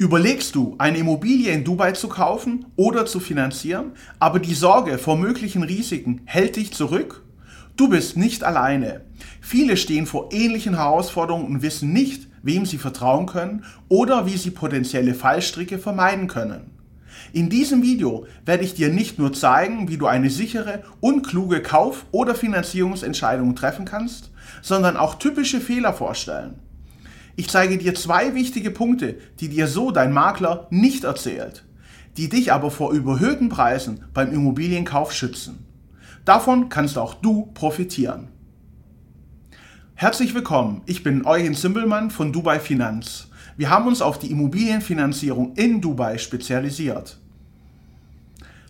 Überlegst du, eine Immobilie in Dubai zu kaufen oder zu finanzieren, aber die Sorge vor möglichen Risiken hält dich zurück? Du bist nicht alleine. Viele stehen vor ähnlichen Herausforderungen und wissen nicht, wem sie vertrauen können oder wie sie potenzielle Fallstricke vermeiden können. In diesem Video werde ich dir nicht nur zeigen, wie du eine sichere und kluge Kauf- oder Finanzierungsentscheidung treffen kannst, sondern auch typische Fehler vorstellen. Ich zeige dir zwei wichtige Punkte, die dir so dein Makler nicht erzählt, die dich aber vor überhöhten Preisen beim Immobilienkauf schützen. Davon kannst auch du profitieren. Herzlich willkommen, ich bin Eugen Zimbelmann von Dubai Finanz. Wir haben uns auf die Immobilienfinanzierung in Dubai spezialisiert.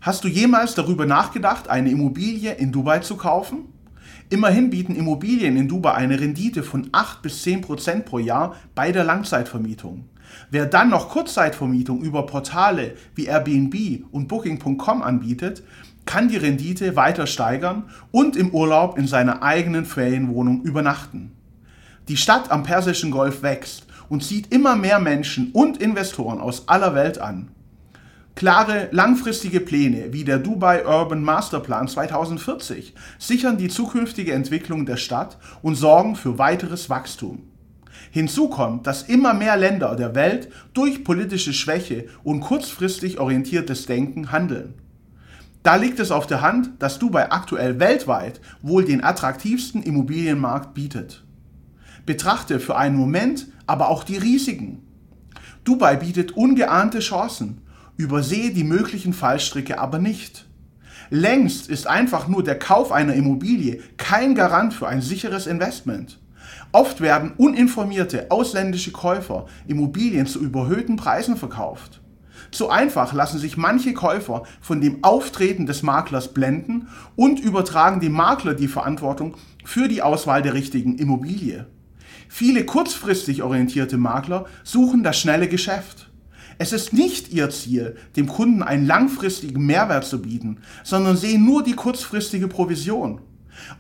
Hast du jemals darüber nachgedacht, eine Immobilie in Dubai zu kaufen? Immerhin bieten Immobilien in Dubai eine Rendite von 8 bis 10 Prozent pro Jahr bei der Langzeitvermietung. Wer dann noch Kurzzeitvermietung über Portale wie Airbnb und Booking.com anbietet, kann die Rendite weiter steigern und im Urlaub in seiner eigenen Ferienwohnung übernachten. Die Stadt am Persischen Golf wächst und zieht immer mehr Menschen und Investoren aus aller Welt an. Klare, langfristige Pläne wie der Dubai Urban Masterplan 2040 sichern die zukünftige Entwicklung der Stadt und sorgen für weiteres Wachstum. Hinzu kommt, dass immer mehr Länder der Welt durch politische Schwäche und kurzfristig orientiertes Denken handeln. Da liegt es auf der Hand, dass Dubai aktuell weltweit wohl den attraktivsten Immobilienmarkt bietet. Betrachte für einen Moment aber auch die Risiken. Dubai bietet ungeahnte Chancen Übersehe die möglichen Fallstricke aber nicht. Längst ist einfach nur der Kauf einer Immobilie kein Garant für ein sicheres Investment. Oft werden uninformierte ausländische Käufer Immobilien zu überhöhten Preisen verkauft. Zu einfach lassen sich manche Käufer von dem Auftreten des Maklers blenden und übertragen dem Makler die Verantwortung für die Auswahl der richtigen Immobilie. Viele kurzfristig orientierte Makler suchen das schnelle Geschäft. Es ist nicht ihr Ziel, dem Kunden einen langfristigen Mehrwert zu bieten, sondern sehen nur die kurzfristige Provision.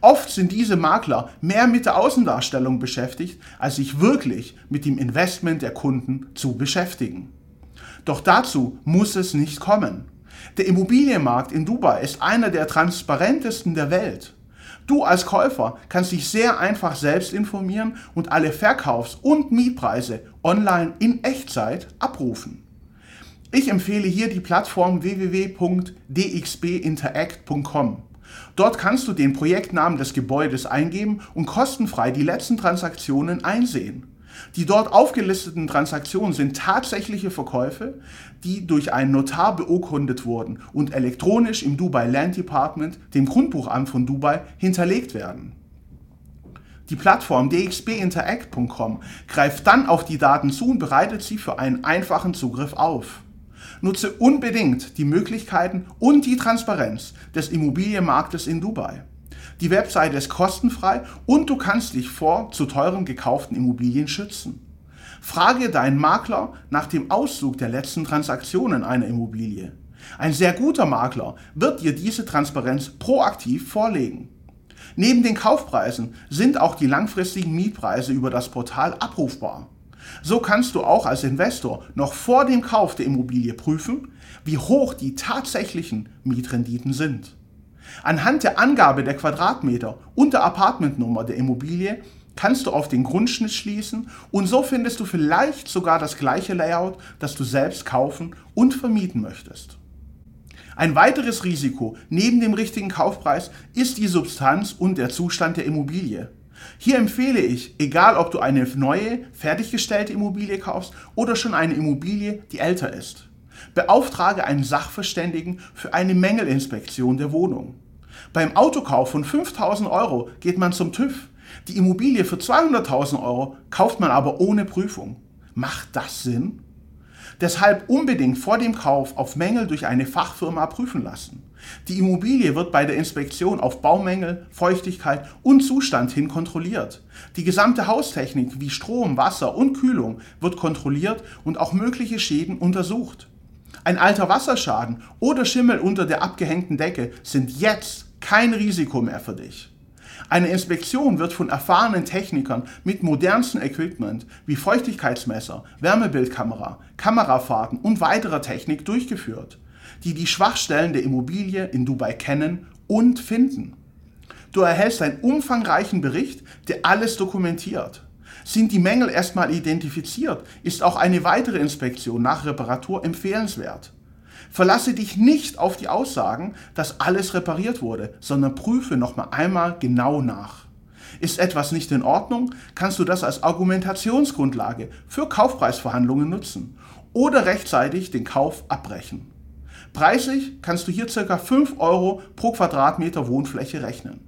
Oft sind diese Makler mehr mit der Außendarstellung beschäftigt, als sich wirklich mit dem Investment der Kunden zu beschäftigen. Doch dazu muss es nicht kommen. Der Immobilienmarkt in Dubai ist einer der transparentesten der Welt. Du als Käufer kannst dich sehr einfach selbst informieren und alle Verkaufs- und Mietpreise online in Echtzeit abrufen. Ich empfehle hier die Plattform www.dxbinteract.com. Dort kannst du den Projektnamen des Gebäudes eingeben und kostenfrei die letzten Transaktionen einsehen. Die dort aufgelisteten Transaktionen sind tatsächliche Verkäufe, die durch einen Notar beurkundet wurden und elektronisch im Dubai Land Department, dem Grundbuchamt von Dubai, hinterlegt werden. Die Plattform dxbinteract.com greift dann auf die Daten zu und bereitet sie für einen einfachen Zugriff auf. Nutze unbedingt die Möglichkeiten und die Transparenz des Immobilienmarktes in Dubai. Die Webseite ist kostenfrei und du kannst dich vor zu teuren gekauften Immobilien schützen. Frage deinen Makler nach dem Auszug der letzten Transaktionen einer Immobilie. Ein sehr guter Makler wird dir diese Transparenz proaktiv vorlegen. Neben den Kaufpreisen sind auch die langfristigen Mietpreise über das Portal abrufbar. So kannst du auch als Investor noch vor dem Kauf der Immobilie prüfen, wie hoch die tatsächlichen Mietrenditen sind. Anhand der Angabe der Quadratmeter und der Apartmentnummer der Immobilie kannst du auf den Grundschnitt schließen und so findest du vielleicht sogar das gleiche Layout, das du selbst kaufen und vermieten möchtest. Ein weiteres Risiko neben dem richtigen Kaufpreis ist die Substanz und der Zustand der Immobilie. Hier empfehle ich, egal ob du eine neue, fertiggestellte Immobilie kaufst oder schon eine Immobilie, die älter ist. Beauftrage einen Sachverständigen für eine Mängelinspektion der Wohnung. Beim Autokauf von 5000 Euro geht man zum TÜV. Die Immobilie für 200.000 Euro kauft man aber ohne Prüfung. Macht das Sinn? Deshalb unbedingt vor dem Kauf auf Mängel durch eine Fachfirma prüfen lassen. Die Immobilie wird bei der Inspektion auf Baumängel, Feuchtigkeit und Zustand hin kontrolliert. Die gesamte Haustechnik wie Strom, Wasser und Kühlung wird kontrolliert und auch mögliche Schäden untersucht. Ein alter Wasserschaden oder Schimmel unter der abgehängten Decke sind jetzt kein Risiko mehr für dich. Eine Inspektion wird von erfahrenen Technikern mit modernstem Equipment wie Feuchtigkeitsmesser, Wärmebildkamera, Kamerafahrten und weiterer Technik durchgeführt, die die Schwachstellen der Immobilie in Dubai kennen und finden. Du erhältst einen umfangreichen Bericht, der alles dokumentiert. Sind die Mängel erstmal identifiziert, ist auch eine weitere Inspektion nach Reparatur empfehlenswert. Verlasse dich nicht auf die Aussagen, dass alles repariert wurde, sondern prüfe nochmal einmal genau nach. Ist etwas nicht in Ordnung, kannst du das als Argumentationsgrundlage für Kaufpreisverhandlungen nutzen oder rechtzeitig den Kauf abbrechen. Preislich kannst du hier ca. 5 Euro pro Quadratmeter Wohnfläche rechnen.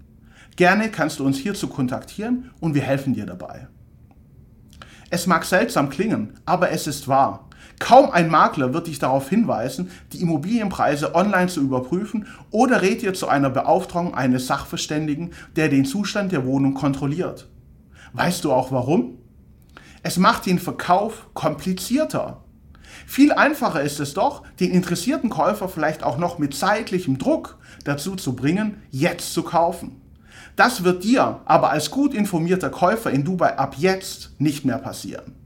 Gerne kannst du uns hierzu kontaktieren und wir helfen dir dabei. Es mag seltsam klingen, aber es ist wahr. Kaum ein Makler wird dich darauf hinweisen, die Immobilienpreise online zu überprüfen oder rät dir zu einer Beauftragung eines Sachverständigen, der den Zustand der Wohnung kontrolliert. Weißt du auch warum? Es macht den Verkauf komplizierter. Viel einfacher ist es doch, den interessierten Käufer vielleicht auch noch mit zeitlichem Druck dazu zu bringen, jetzt zu kaufen. Das wird dir aber als gut informierter Käufer in Dubai ab jetzt nicht mehr passieren.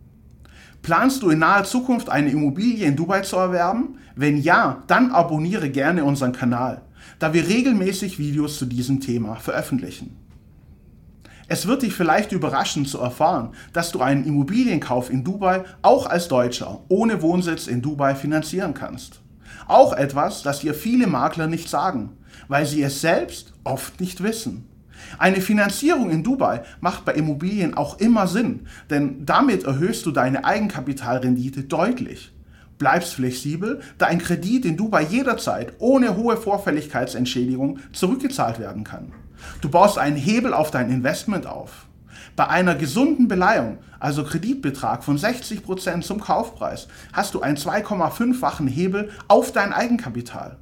Planst du in naher Zukunft eine Immobilie in Dubai zu erwerben? Wenn ja, dann abonniere gerne unseren Kanal, da wir regelmäßig Videos zu diesem Thema veröffentlichen. Es wird dich vielleicht überraschen zu erfahren, dass du einen Immobilienkauf in Dubai auch als Deutscher ohne Wohnsitz in Dubai finanzieren kannst. Auch etwas, das dir viele Makler nicht sagen, weil sie es selbst oft nicht wissen. Eine Finanzierung in Dubai macht bei Immobilien auch immer Sinn, denn damit erhöhst du deine Eigenkapitalrendite deutlich. Bleibst flexibel, da ein Kredit in Dubai jederzeit ohne hohe Vorfälligkeitsentschädigung zurückgezahlt werden kann. Du baust einen Hebel auf dein Investment auf. Bei einer gesunden Beleihung, also Kreditbetrag von 60% zum Kaufpreis, hast du einen 2,5-fachen Hebel auf dein Eigenkapital.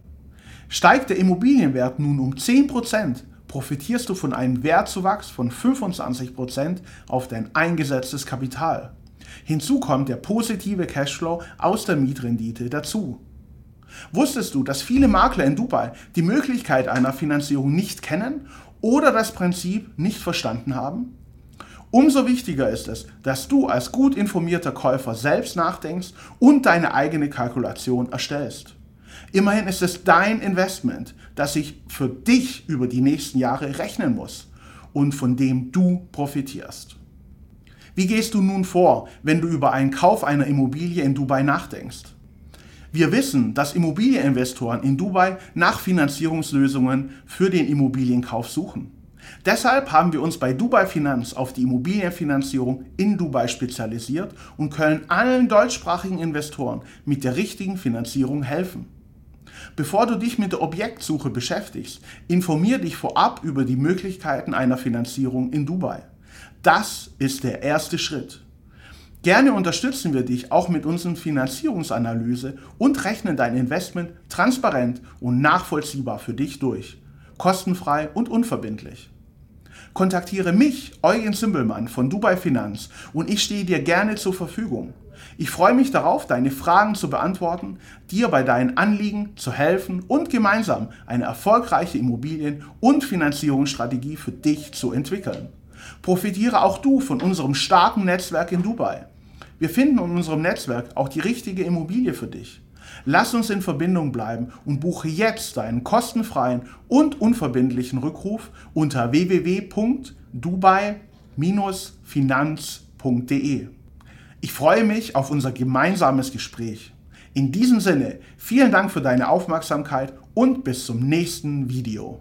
Steigt der Immobilienwert nun um 10%, profitierst du von einem Wertzuwachs von 25% auf dein eingesetztes Kapital. Hinzu kommt der positive Cashflow aus der Mietrendite dazu. Wusstest du, dass viele Makler in Dubai die Möglichkeit einer Finanzierung nicht kennen oder das Prinzip nicht verstanden haben? Umso wichtiger ist es, dass du als gut informierter Käufer selbst nachdenkst und deine eigene Kalkulation erstellst. Immerhin ist es dein Investment, das sich für dich über die nächsten Jahre rechnen muss und von dem du profitierst. Wie gehst du nun vor, wenn du über einen Kauf einer Immobilie in Dubai nachdenkst? Wir wissen, dass Immobilieninvestoren in Dubai nach Finanzierungslösungen für den Immobilienkauf suchen. Deshalb haben wir uns bei Dubai Finanz auf die Immobilienfinanzierung in Dubai spezialisiert und können allen deutschsprachigen Investoren mit der richtigen Finanzierung helfen. Bevor du dich mit der Objektsuche beschäftigst, informier dich vorab über die Möglichkeiten einer Finanzierung in Dubai. Das ist der erste Schritt. Gerne unterstützen wir dich auch mit unserer Finanzierungsanalyse und rechnen dein Investment transparent und nachvollziehbar für dich durch. Kostenfrei und unverbindlich. Kontaktiere mich, Eugen Zimbelmann von Dubai Finanz und ich stehe dir gerne zur Verfügung. Ich freue mich darauf, deine Fragen zu beantworten, dir bei deinen Anliegen zu helfen und gemeinsam eine erfolgreiche Immobilien- und Finanzierungsstrategie für dich zu entwickeln. Profitiere auch du von unserem starken Netzwerk in Dubai. Wir finden in unserem Netzwerk auch die richtige Immobilie für dich. Lass uns in Verbindung bleiben und buche jetzt deinen kostenfreien und unverbindlichen Rückruf unter www.dubai-finanz.de. Ich freue mich auf unser gemeinsames Gespräch. In diesem Sinne, vielen Dank für deine Aufmerksamkeit und bis zum nächsten Video.